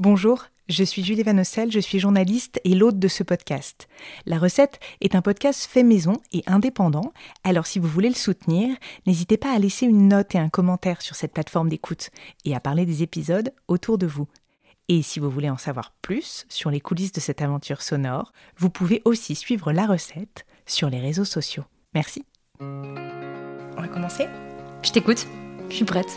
Bonjour, je suis Julie Vanosel, je suis journaliste et l'hôte de ce podcast. La recette est un podcast fait maison et indépendant, alors si vous voulez le soutenir, n'hésitez pas à laisser une note et un commentaire sur cette plateforme d'écoute et à parler des épisodes autour de vous. Et si vous voulez en savoir plus sur les coulisses de cette aventure sonore, vous pouvez aussi suivre la recette sur les réseaux sociaux. Merci. On va commencer? Je t'écoute, je suis prête.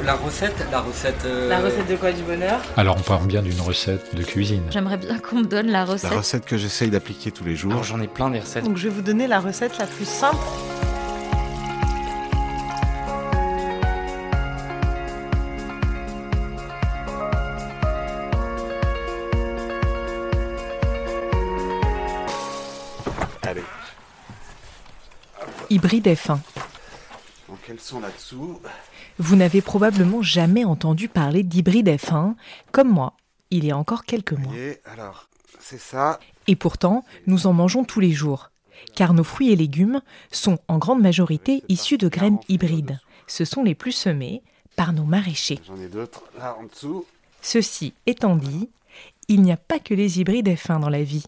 La recette, la recette. euh, La recette de quoi du bonheur? Alors on parle bien d'une recette de cuisine. J'aimerais bien qu'on me donne la La recette. recette que j'essaye d'appliquer tous les jours. Alors j'en ai plein des recettes. Donc je vais vous donner la recette la plus simple. Allez, Hybride F1. donc elles sont là-dessous. Vous n'avez probablement jamais entendu parler d'hybride F1, comme moi, il y a encore quelques mois. Et alors, c'est ça. Et pourtant, nous en mangeons tous les jours, car nos fruits et légumes sont en grande majorité issus de graines hybrides. Ce sont les plus semés par nos maraîchers. J'en ai d'autres là en dessous. Ceci étant dit, il n'y a pas que les hybrides F1 dans la vie,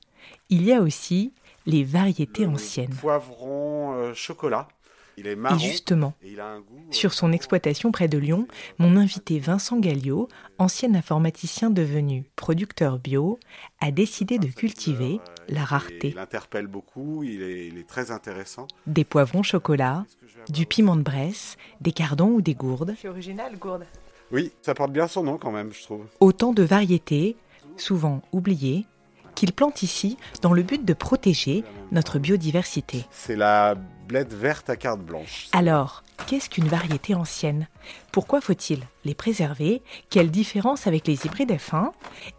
il y a aussi les variétés Le anciennes. Poivron euh, chocolat. Il est marron. Et justement, et il a un goût. euh, Sur son exploitation près de Lyon, mon invité Vincent Galliot, ancien informaticien devenu producteur bio, a décidé de cultiver la rareté. Il interpelle beaucoup, il est, il est très intéressant. Des poivrons chocolat, du piment de Bresse, des cardons ou des gourdes, C'est original, gourde. Oui, ça porte bien son nom quand même, je trouve. autant de variétés, souvent oubliées, qu'il plante ici dans le but de protéger notre biodiversité. C'est la blette verte à carte blanche. Alors, qu'est-ce qu'une variété ancienne? Pourquoi faut-il les préserver? Quelle différence avec les hybrides F1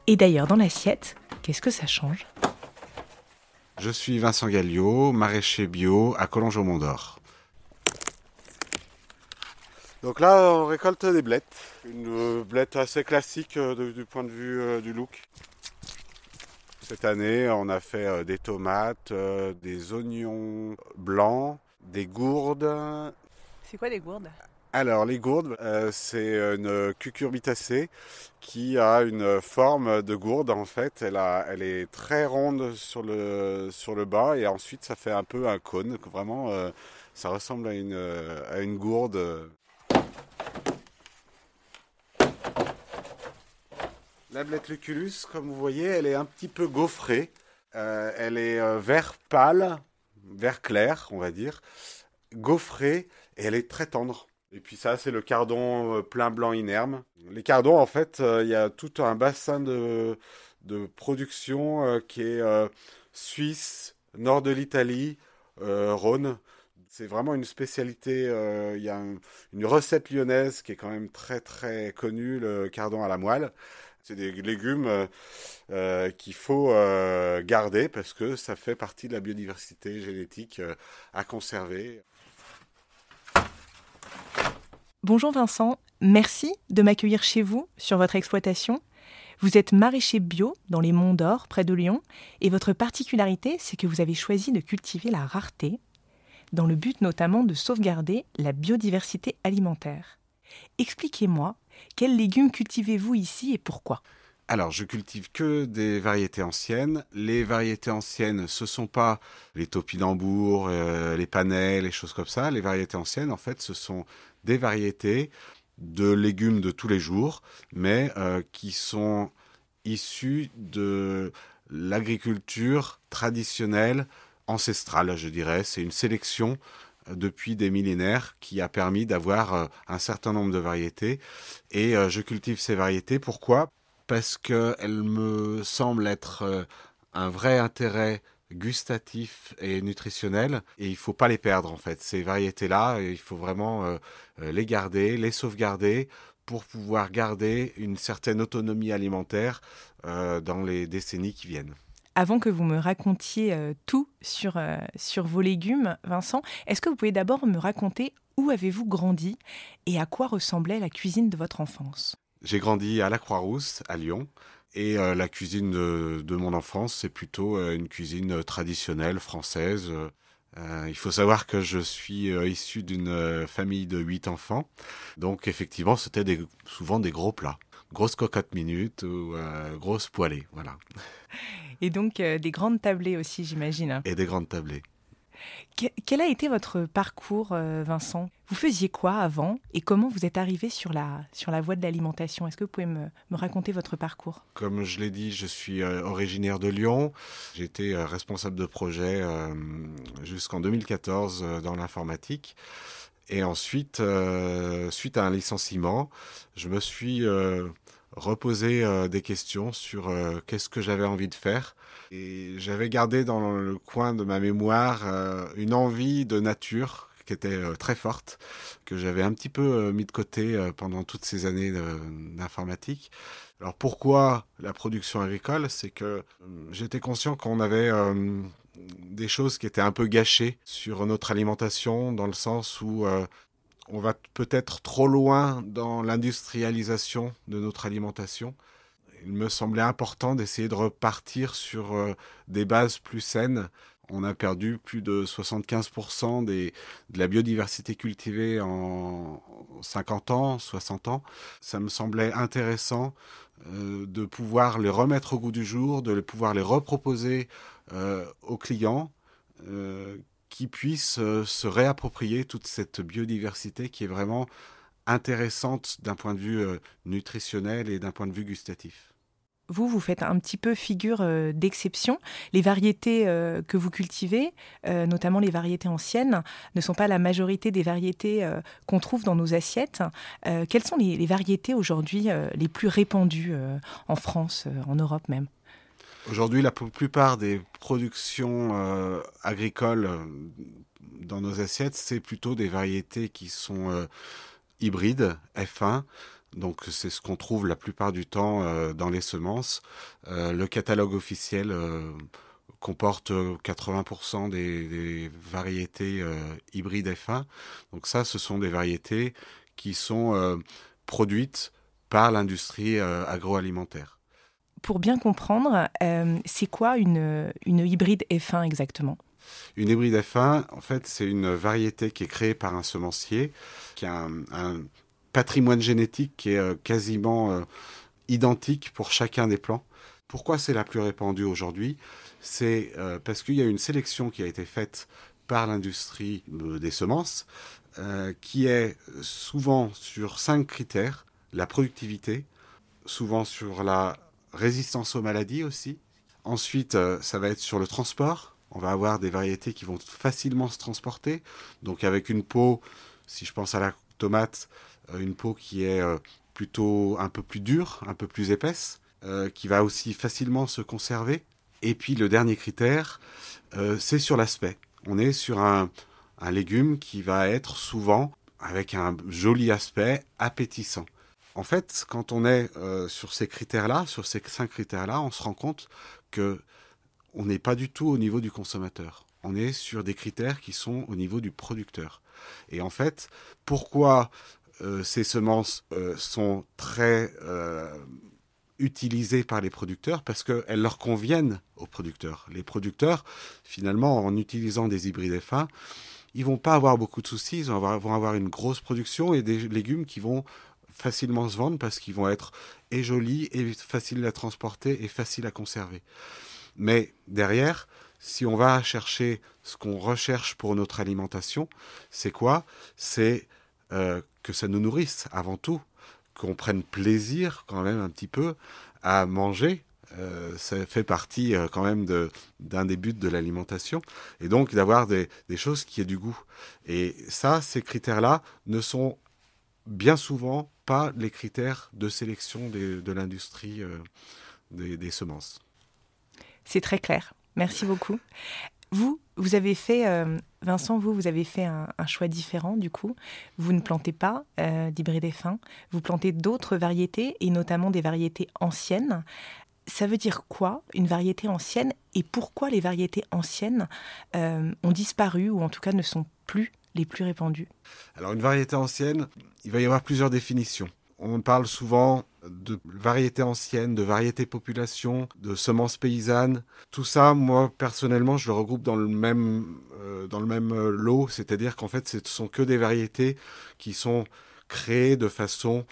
Et d'ailleurs, dans l'assiette, qu'est-ce que ça change? Je suis Vincent Galliot, maraîcher bio à Collonges au Mont d'Or. Donc là, on récolte des blettes. Une euh, blette assez classique euh, du point de vue euh, du look. Cette année, on a fait euh, des tomates, euh, des oignons blancs, des gourdes. C'est quoi des gourdes? Alors, les gourdes, euh, c'est une cucurbitacée qui a une forme de gourde en fait. Elle, a, elle est très ronde sur le, sur le bas et ensuite ça fait un peu un cône. Vraiment, euh, ça ressemble à une, à une gourde. La blette lucullus, comme vous voyez, elle est un petit peu gaufrée. Euh, elle est euh, vert pâle, vert clair, on va dire, gaufrée et elle est très tendre. Et puis ça, c'est le cardon euh, plein blanc inerme. Les cardons, en fait, il y a tout un bassin de, de production qui est Suisse, nord de l'Italie, Rhône. C'est vraiment une spécialité. Il y a un- une recette lyonnaise qui est quand même très très connue, le cardon à la moelle. C'est des légumes euh, euh, qu'il faut euh, garder parce que ça fait partie de la biodiversité génétique à conserver. Bonjour Vincent, merci de m'accueillir chez vous sur votre exploitation. Vous êtes maraîcher bio dans les Monts d'Or, près de Lyon, et votre particularité, c'est que vous avez choisi de cultiver la rareté, dans le but notamment de sauvegarder la biodiversité alimentaire. Expliquez-moi, quels légumes cultivez-vous ici et pourquoi? Alors, je cultive que des variétés anciennes. Les variétés anciennes, ce sont pas les topinambours, euh, les panais, les choses comme ça. Les variétés anciennes, en fait, ce sont des variétés de légumes de tous les jours, mais euh, qui sont issues de l'agriculture traditionnelle, ancestrale, je dirais. C'est une sélection depuis des millénaires qui a permis d'avoir euh, un certain nombre de variétés. Et euh, je cultive ces variétés. Pourquoi? Parce qu'elles me semblent être euh, un vrai intérêt gustatif et nutritionnel et il faut pas les perdre en fait ces variétés là il faut vraiment les garder les sauvegarder pour pouvoir garder une certaine autonomie alimentaire dans les décennies qui viennent. Avant que vous me racontiez euh, tout sur, euh, sur vos légumes, Vincent, est-ce que vous pouvez d'abord me raconter où avez-vous grandi et à quoi ressemblait la cuisine de votre enfance? J'ai grandi à la Croix-Rousse, à Lyon. Et la cuisine de, de, mon enfance, c'est plutôt une cuisine traditionnelle française. il faut savoir que je suis issu d'une famille de huit enfants. Donc effectivement, c'était souvent des gros plats. Grosse cocotte minute ou grosse poêlée, voilà. Et donc euh, des grandes tablées aussi, j'imagine. Et des grandes tablées. quel a été votre parcours, euh, Vincent? Vous faisiez quoi avant? Et comment vous êtes arrivé sur la, sur la voie de l'alimentation? Est-ce que vous pouvez me, me, raconter votre parcours? Comme je l'ai dit, je suis euh, originaire de Lyon. J'étais responsable de projet jusqu'en 2014 dans l'informatique. Et ensuite, suite à un licenciement, je me suis reposer euh, des questions sur euh, qu'est-ce que j'avais envie de faire. Et j'avais gardé dans le coin de ma mémoire euh, une envie de nature qui était très forte, que j'avais un petit peu mis de côté pendant toutes ces années d'informatique. Alors pourquoi la production agricole? C'est que j'étais conscient qu'on avait des choses qui étaient un peu gâchées sur notre alimentation, dans le sens où on va peut-être trop loin dans l'industrialisation de notre alimentation. Il me semblait important d'essayer de repartir sur euh, des bases plus saines. On a perdu plus de 75% des, de la biodiversité cultivée en 50 ans, 60 ans. Ça me semblait intéressant euh, de pouvoir les remettre au goût du jour, de pouvoir les reproposer euh, aux clients qui puissent euh, se réapproprier toute cette biodiversité qui est vraiment intéressante d'un point de vue euh, nutritionnel et d'un point de vue gustatif. Vous, vous faites un petit peu figure euh, d'exception. Les variétés que vous cultivez, notamment les variétés anciennes, ne sont pas la majorité des variétés qu'on trouve dans nos assiettes. quelles sont les variétés aujourd'hui les plus répandues en France, en Europe même? Aujourd'hui, la plupart des productions euh, agricoles euh, dans nos assiettes, c'est plutôt des variétés qui sont euh, hybrides, F1. Donc c'est ce qu'on trouve la plupart du temps dans les semences. le catalogue officiel comporte 80% des, des, variétés hybrides F1. Donc ça, ce sont des variétés qui sont produites par l'industrie agroalimentaire pour bien comprendre, euh, c'est quoi une, une hybride F1 exactement? Une hybride F1, en fait, c'est une variété qui est créée par un semencier, qui a un, patrimoine génétique qui est euh, quasiment euh, identique pour chacun des plants. Pourquoi c'est la plus répandue aujourd'hui? C'est parce qu'il y a une sélection qui a été faite par l'industrie des semences, qui est souvent sur cinq critères. La productivité, souvent sur la résistance aux maladies aussi. Ensuite, euh, ça va être sur le transport. On va avoir des variétés qui vont facilement se transporter. Donc avec une peau, si je pense à la tomate, euh, une peau qui est euh, plutôt un peu plus dure, un peu plus épaisse, qui va aussi facilement se conserver. Et puis le dernier critère, c'est sur l'aspect. On est sur un, un légume qui va être souvent avec un joli aspect appétissant. En fait, quand on est euh, sur ces critères-là, sur ces cinq critères-là, on se rend compte que on n'est pas du tout au niveau du consommateur. On est sur des critères qui sont au niveau du producteur. Et en fait, pourquoi euh, ces semences euh, sont très utilisées par les producteurs? Parce qu'elles leur conviennent aux producteurs. Les producteurs, finalement, en utilisant des hybrides F1, ils vont pas avoir beaucoup de soucis, ils vont avoir une grosse production et des légumes qui vont facilement se vendre parce qu'ils vont être et jolis et faciles à transporter et faciles à conserver. Mais derrière, si on va chercher ce qu'on recherche pour notre alimentation, c'est quoi? C'est euh, que ça nous nourrisse avant tout, qu'on prenne plaisir quand même un petit peu à manger. Euh, ça fait partie euh, quand même d'un des buts de l'alimentation et donc d'avoir des, des choses qui aient du goût. Et ça, ces critères-là ne sont bien souvent pas les critères de sélection de l'industrie euh, des, semences. C'est très clair. Merci beaucoup. Vous, vous avez fait, euh, Vincent, vous, vous avez fait un, choix différent du coup. Vous ne plantez pas euh, d'hybrides fins, vous plantez d'autres variétés et notamment des variétés anciennes. Ça veut dire quoi, une variété ancienne Et pourquoi les variétés anciennes euh, ont disparu ou en tout cas ne sont plus les plus répandues Alors une variété ancienne, il va y avoir plusieurs définitions. On parle souvent de variétés anciennes, de variétés population, de semences paysannes. Tout ça, moi personnellement, je le regroupe dans le même, euh, dans le même euh, lot, c'est-à-dire qu'en fait, ce sont que des variétés qui sont créées de façon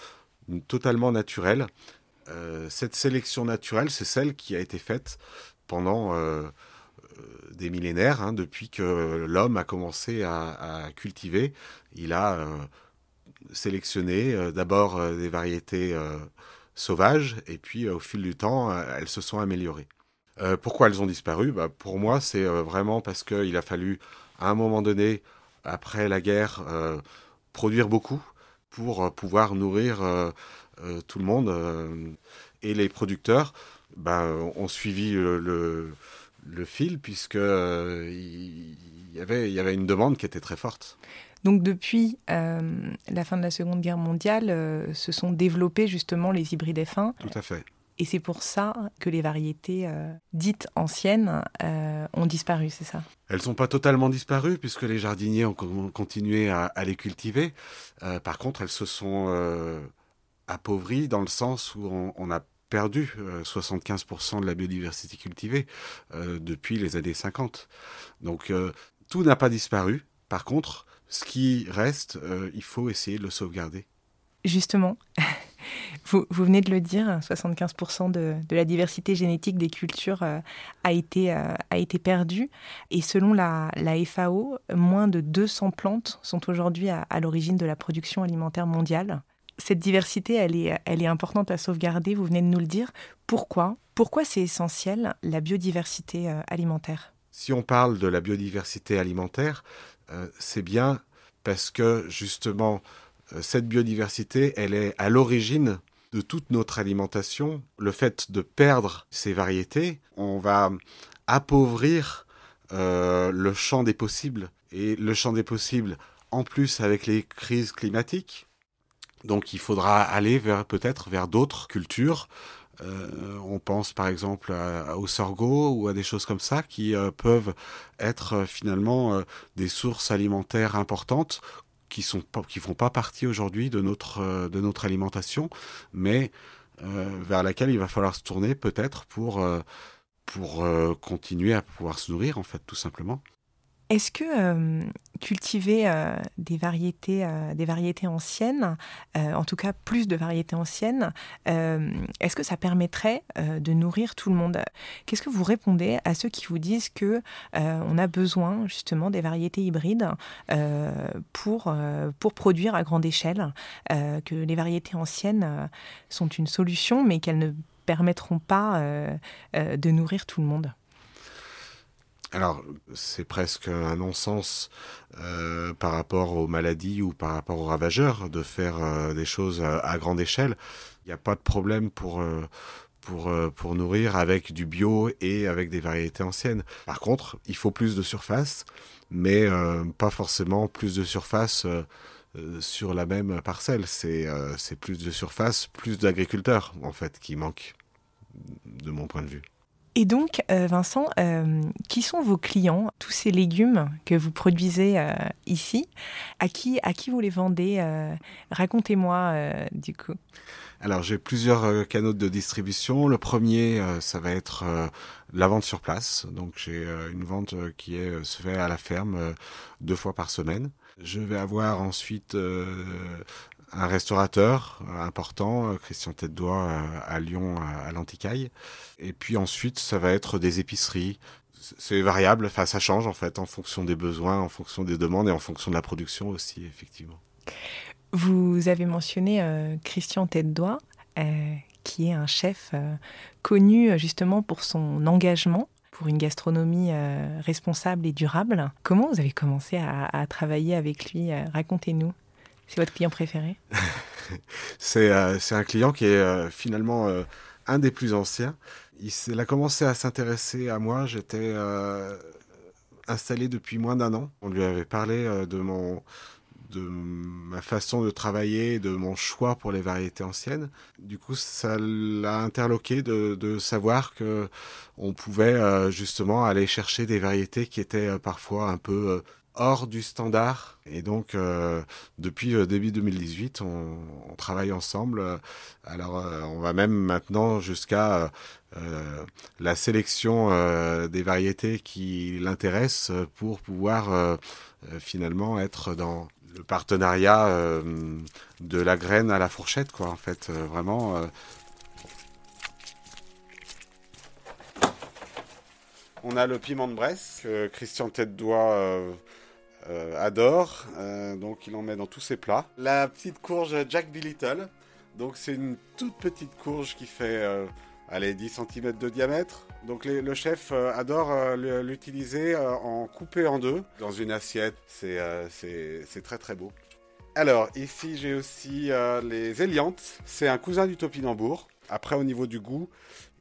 totalement naturelle. Euh, cette sélection naturelle, c'est celle qui a été faite pendant des millénaires, hein, depuis que l'homme a commencé à, cultiver. Il a euh, sélectionné euh, d'abord euh, des variétés euh, sauvages et puis au fil du temps, elles se sont améliorées. pourquoi elles ont disparu? Bah, Pour moi, c'est vraiment parce qu'il a fallu, à un moment donné, après la guerre, produire beaucoup pour pouvoir nourrir tout le monde. et les producteurs bah, ont suivi le, le fil puisque euh, il, y avait, il y avait une demande qui était très forte. Donc depuis euh, la fin de la Seconde Guerre mondiale, euh, se sont développés justement les hybrides F1. Tout à fait. Et c'est pour ça que les variétés dites anciennes ont disparu, c'est ça? Elles sont pas totalement disparues puisque les jardiniers ont continué à, à les cultiver. par contre, elles se sont appauvries dans le sens où on, on a perdu euh, 75% de la biodiversité cultivée euh, depuis les années 50. Donc euh, tout n'a pas disparu. Par contre, ce qui reste, euh, il faut essayer de le sauvegarder. Justement, vous, venez de le dire, 75% de, la diversité génétique des cultures euh, a, été, euh, a été perdue. Et selon la, FAO, moins de 200 plantes sont aujourd'hui à l'origine de la production alimentaire mondiale cette diversité, elle est, importante à sauvegarder, vous venez de nous le dire. Pourquoi? Pourquoi c'est essentiel, la biodiversité euh, alimentaire? Si on parle de la biodiversité alimentaire, euh, c'est bien parce que justement, euh, cette biodiversité, elle est à l'origine de toute notre alimentation. Le fait de perdre ces variétés, on va appauvrir le champ des possibles. Et le champ des possibles, en plus avec les crises climatiques, donc il faudra aller vers peut-être vers d'autres cultures. Euh, on pense par exemple à, au sorgho ou à des choses comme ça qui euh, peuvent être euh, finalement des sources alimentaires importantes qui sont pas, qui font pas partie aujourd'hui de notre de notre alimentation, mais vers laquelle il va falloir se tourner peut-être pour pour continuer à pouvoir se nourrir en fait tout simplement. Est-ce que euh, cultiver euh, des, variétés, euh, des variétés anciennes, en tout cas plus de variétés anciennes, est-ce que ça permettrait de nourrir tout le monde? Qu'est-ce que vous répondez à ceux qui vous disent que on a besoin justement des variétés hybrides pour, pour produire à grande échelle, que les variétés anciennes sont une solution, mais qu'elles ne permettront pas de nourrir tout le monde? Alors, c'est presque un non-sens euh, par rapport aux maladies ou par rapport aux ravageurs de faire euh, des choses à, à, grande échelle. Il n'y a pas de problème pour, euh, pour, pour nourrir avec du bio et avec des variétés anciennes. Par contre, il faut plus de surface, mais pas forcément plus de surface sur la même parcelle. C'est plus de surface, plus d'agriculteurs, en fait, qui manquent, de mon point de vue. Et donc, euh, Vincent, euh, qui sont vos clients, tous ces légumes que vous produisez euh, ici? À qui, vous les vendez Racontez-moi du coup. Alors, j'ai plusieurs canaux de distribution. Le premier, ça va être la vente sur place. Donc, j'ai une vente qui est, se fait à la ferme deux fois par semaine. Je vais avoir ensuite un restaurateur important, Christian Tête d'Oie à Lyon, à l'Anticaille. Et puis ensuite, ça va être des épiceries. C'est variable, enfin ça change en fait en fonction des besoins, en fonction des demandes et en fonction de la production aussi, effectivement. Vous avez mentionné euh, Christian Tête d'Oie, euh, qui est un chef euh, connu justement pour son engagement pour une gastronomie euh, responsable et durable. Comment vous avez commencé à travailler avec lui Racontez-nous. C'est votre client préféré? C'est euh, un client qui est euh, finalement euh, un des plus anciens. Il, a commencé à s'intéresser à moi. J'étais installé depuis moins d'un an. On lui avait parlé de mon de ma façon de travailler, de mon choix pour les variétés anciennes. Du coup, ça l'a interloqué de, de, savoir que on pouvait justement aller chercher des variétés qui étaient parfois un peu hors du standard. Et donc, euh, depuis euh, début 2018, on, on, travaille ensemble. Alors, euh, on va même maintenant jusqu'à la sélection des variétés qui l'intéressent pour pouvoir finalement être dans le partenariat de la graine à la fourchette, quoi. En fait, vraiment. On a le piment de Bresse Christian Tête-Doigt adore. Euh, donc il en met dans tous ses plats. La petite courge Jack B. Little. Donc c'est une toute petite courge qui fait euh, allez, 10 cm de diamètre. Donc le chef euh, adore euh, l'utiliser euh, en coupé en deux dans une assiette. C'est c'est très très beau. Alors ici j'ai aussi les éliantes. C'est un cousin du topinambour. Après au niveau du goût,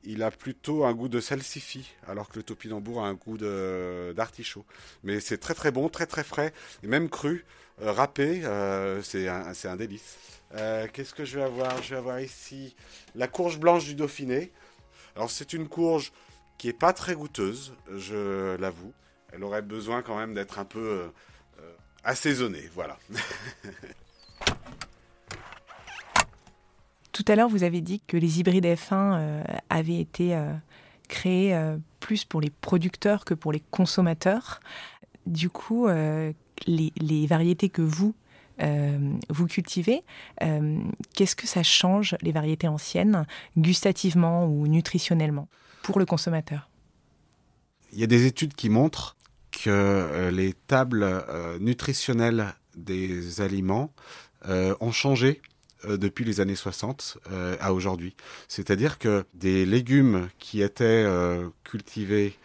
il a plutôt un goût de salsifis, alors que le topinambour a un goût d'artichaut. Mais c'est très très bon, très très frais, et même cru, euh, râpé, euh, c'est un, délice. Euh, Qu'est-ce que je vais avoir? Je vais avoir ici la courge blanche du Dauphiné. Alors c'est une courge qui est pas très goûteuse, je l'avoue. Elle aurait besoin quand même d'être un peu assaisonnée, voilà. Tout à l'heure, vous avez dit que les hybrides F1 euh, avaient été euh, créés euh, plus pour les producteurs que pour les consommateurs. Du coup, les, variétés que vous, vous cultivez, qu'est-ce que ça change, les variétés anciennes, gustativement ou nutritionnellement, pour le consommateur? Il y a des études qui montrent que les tables nutritionnelles des aliments ont changé depuis les années 60 euh, à aujourd'hui. C'est-à-dire que des légumes qui étaient euh, cultivés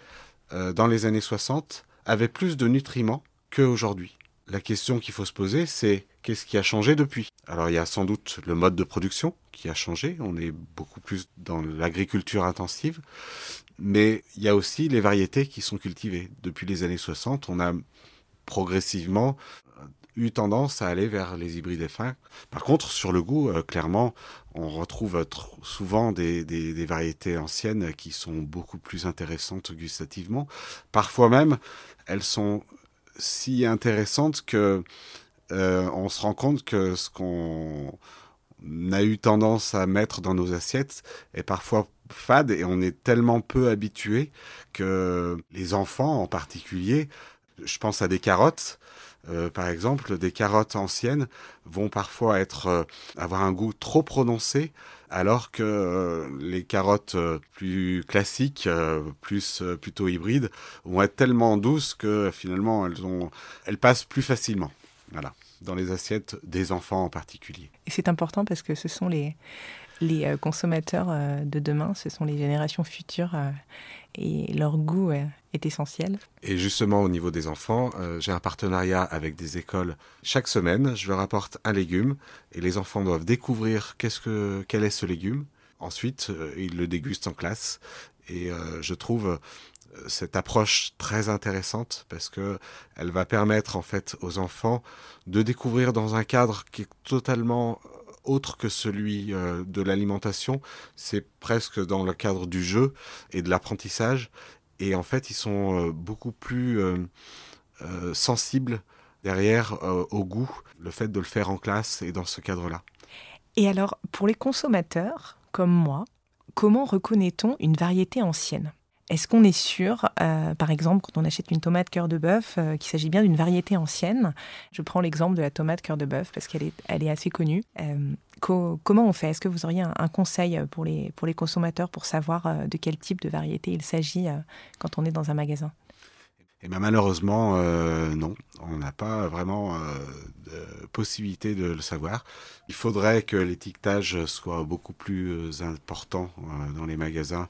euh, dans les années 60 avaient plus de nutriments qu'aujourd'hui. La question qu'il faut se poser, c'est qu'est-ce qui a changé depuis? Alors il y a sans doute le mode de production qui a changé, on est beaucoup plus dans l'agriculture intensive, mais il y a aussi les variétés qui sont cultivées. Depuis les années 60, on a progressivement eu tendance à aller vers les hybrides F1. Par contre, sur le goût, euh, clairement, on retrouve souvent des, des, des, variétés anciennes qui sont beaucoup plus intéressantes gustativement. Parfois même, elles sont si intéressantes que euh, on se rend compte que ce qu'on a eu tendance à mettre dans nos assiettes est parfois fade et on est tellement peu habitué que les enfants en particulier, je pense à des carottes, euh, par exemple, des carottes anciennes vont parfois être euh, avoir un goût trop prononcé, alors que euh, les carottes plus classiques, plus plutôt hybrides, vont être tellement douces que finalement elles passent plus facilement. Voilà, dans les assiettes des enfants en particulier. Et c'est important parce que ce sont les les consommateurs de demain, ce sont les générations futures et leur goût est essentiel. Et justement, au niveau des enfants, euh, j'ai un partenariat avec des écoles. Chaque semaine, je leur apporte un légume et les enfants doivent découvrir qu'est-ce que, quel est ce légume. Ensuite, euh, ils le dégustent en classe et euh, je trouve cette approche très intéressante parce que elle va permettre en fait aux enfants de découvrir dans un cadre qui est totalement autre que celui euh, de l'alimentation, c'est presque dans le cadre du jeu et de l'apprentissage. Et en fait, ils sont euh, beaucoup plus euh, sensibles derrière au goût, le fait de le faire en classe et dans ce cadre-là. Et alors, pour les consommateurs comme moi, comment reconnaît-on une variété ancienne? Est-ce qu'on est sûr, euh, par exemple, quand on achète une tomate cœur de bœuf, euh, qu'il s'agit bien d'une variété ancienne? Je prends l'exemple de la tomate cœur de bœuf parce qu'elle est, assez connue. Euh, co comment on fait? Est-ce que vous auriez un, conseil pour les, consommateurs pour savoir de quel type de variété il s'agit quand on est dans un magasin? Et ben malheureusement, non, on n'a pas vraiment de possibilité de le savoir. Il faudrait que l'étiquetage soit beaucoup plus important dans les magasins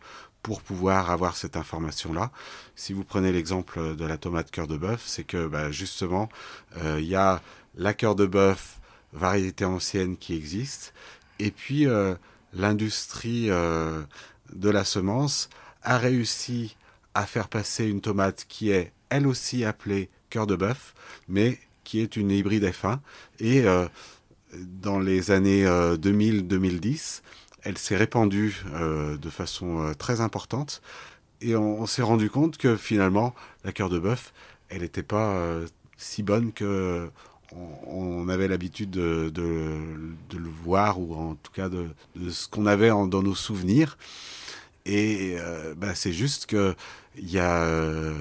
pour pouvoir avoir cette information-là. Si vous prenez l'exemple de la tomate cœur de bœuf, c'est que bah, justement, il euh, y a la cœur de bœuf variété ancienne qui existe, et puis euh, l'industrie euh, de la semence a réussi à faire passer une tomate qui est elle aussi appelée cœur de bœuf, mais qui est une hybride F1. Et dans les années 2000-2010, elle s'est répandue de façon très importante. Et on, s'est rendu compte que finalement, la cœur de bœuf, elle n'était pas si bonne que on, avait l'habitude de, le voir, ou en tout cas de, ce qu'on avait dans nos souvenirs. Et euh, bah, c'est juste qu'il y a euh,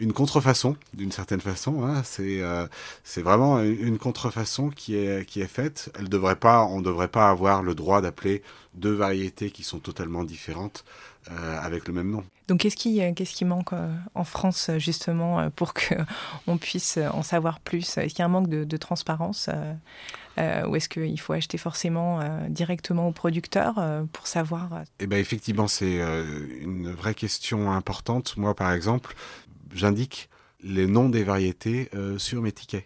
une contrefaçon, d'une certaine façon. Hein. Euh, c'est vraiment une contrefaçon qui est, qui est faite. Elle devrait pas, on ne devrait pas avoir le droit d'appeler deux variétés qui sont totalement différentes avec le même nom. Donc qu'est-ce qui, qu'est-ce qui manque en France justement pour qu'on puisse en savoir plus? Est-ce qu'il y a un manque de, de transparence euh, ou est-ce qu'il faut acheter forcément euh, directement au producteur euh, pour savoir Eh ben effectivement, c'est une vraie question importante. Moi, par exemple, j'indique les noms des variétés sur mes tickets.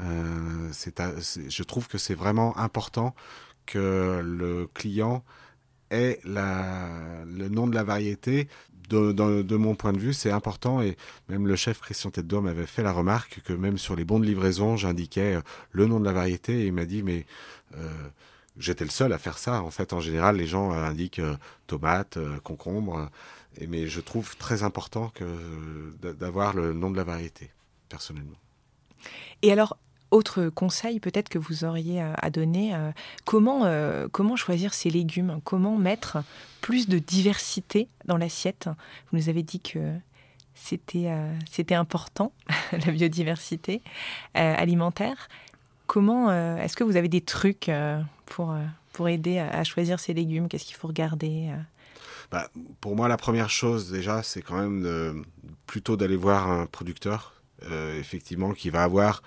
je trouve que c'est vraiment important que le client ait le nom de la variété de, mon point de vue, c'est important et même le chef Christian Tête d'Homme avait fait la remarque que même sur les bons de livraison, j'indiquais euh, le nom de la variété et il m'a dit mais euh, j'étais le seul à faire ça. En fait, en général, les gens euh, indiquent tomate, concombre, et, mais je trouve très important d'avoir le nom de la variété, personnellement. Et alors, autre conseil peut-être que vous auriez euh, à donner, euh, comment, euh, comment choisir ces légumes? Comment mettre plus de diversité dans l'assiette? Vous nous avez dit que c'était c'était important, la biodiversité alimentaire. Comment est-ce que vous avez des trucs pour, pour aider à, choisir ces légumes Qu'est-ce qu'il faut regarder bah, Pour moi, la première chose déjà, c'est quand même plutôt d'aller voir un producteur, effectivement, qui va avoir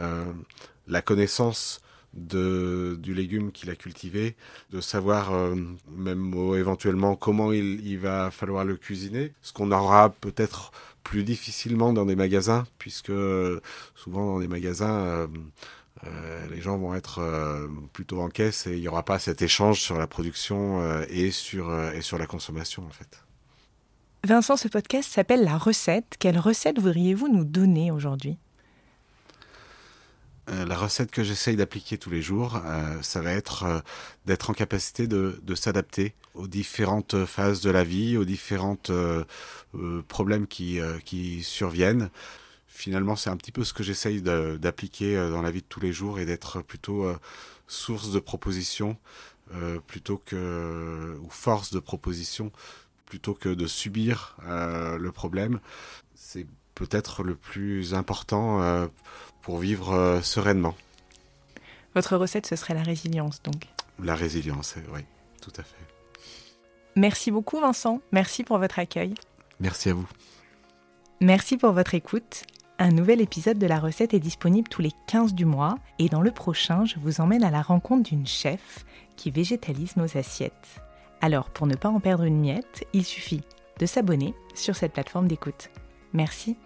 euh, la connaissance de, du légume qu'il a cultivé, de savoir euh, même éventuellement comment il, va falloir le cuisiner, ce qu'on aura peut-être plus difficilement dans des magasins, puisque souvent dans des magasins, euh, les gens vont être plutôt en caisse et il n'y aura pas cet échange sur la production et, sur, et sur la consommation en fait. Vincent, ce podcast s'appelle La recette. Quelle recette voudriez-vous nous donner aujourd'hui? Euh, la recette que j'essaye d'appliquer tous les jours, euh, ça va être euh, d'être en capacité de, s'adapter aux différentes phases de la vie, aux différents problèmes qui, qui surviennent. Finalement, c'est un petit peu ce que j'essaye d'appliquer dans la vie de tous les jours et d'être plutôt source de propositions plutôt que ou force de proposition plutôt que de subir le problème. C'est peut-être le plus important pour vivre euh, sereinement. Votre recette, ce serait la résilience, donc La résilience, oui, tout à fait. Merci beaucoup, Vincent. Merci pour votre accueil. Merci à vous. Merci pour votre écoute. Un nouvel épisode de la recette est disponible tous les 15 du mois et dans le prochain, je vous emmène à la rencontre d'une chef qui végétalise nos assiettes. Alors, pour ne pas en perdre une miette, il suffit de s'abonner sur cette plateforme d'écoute. Merci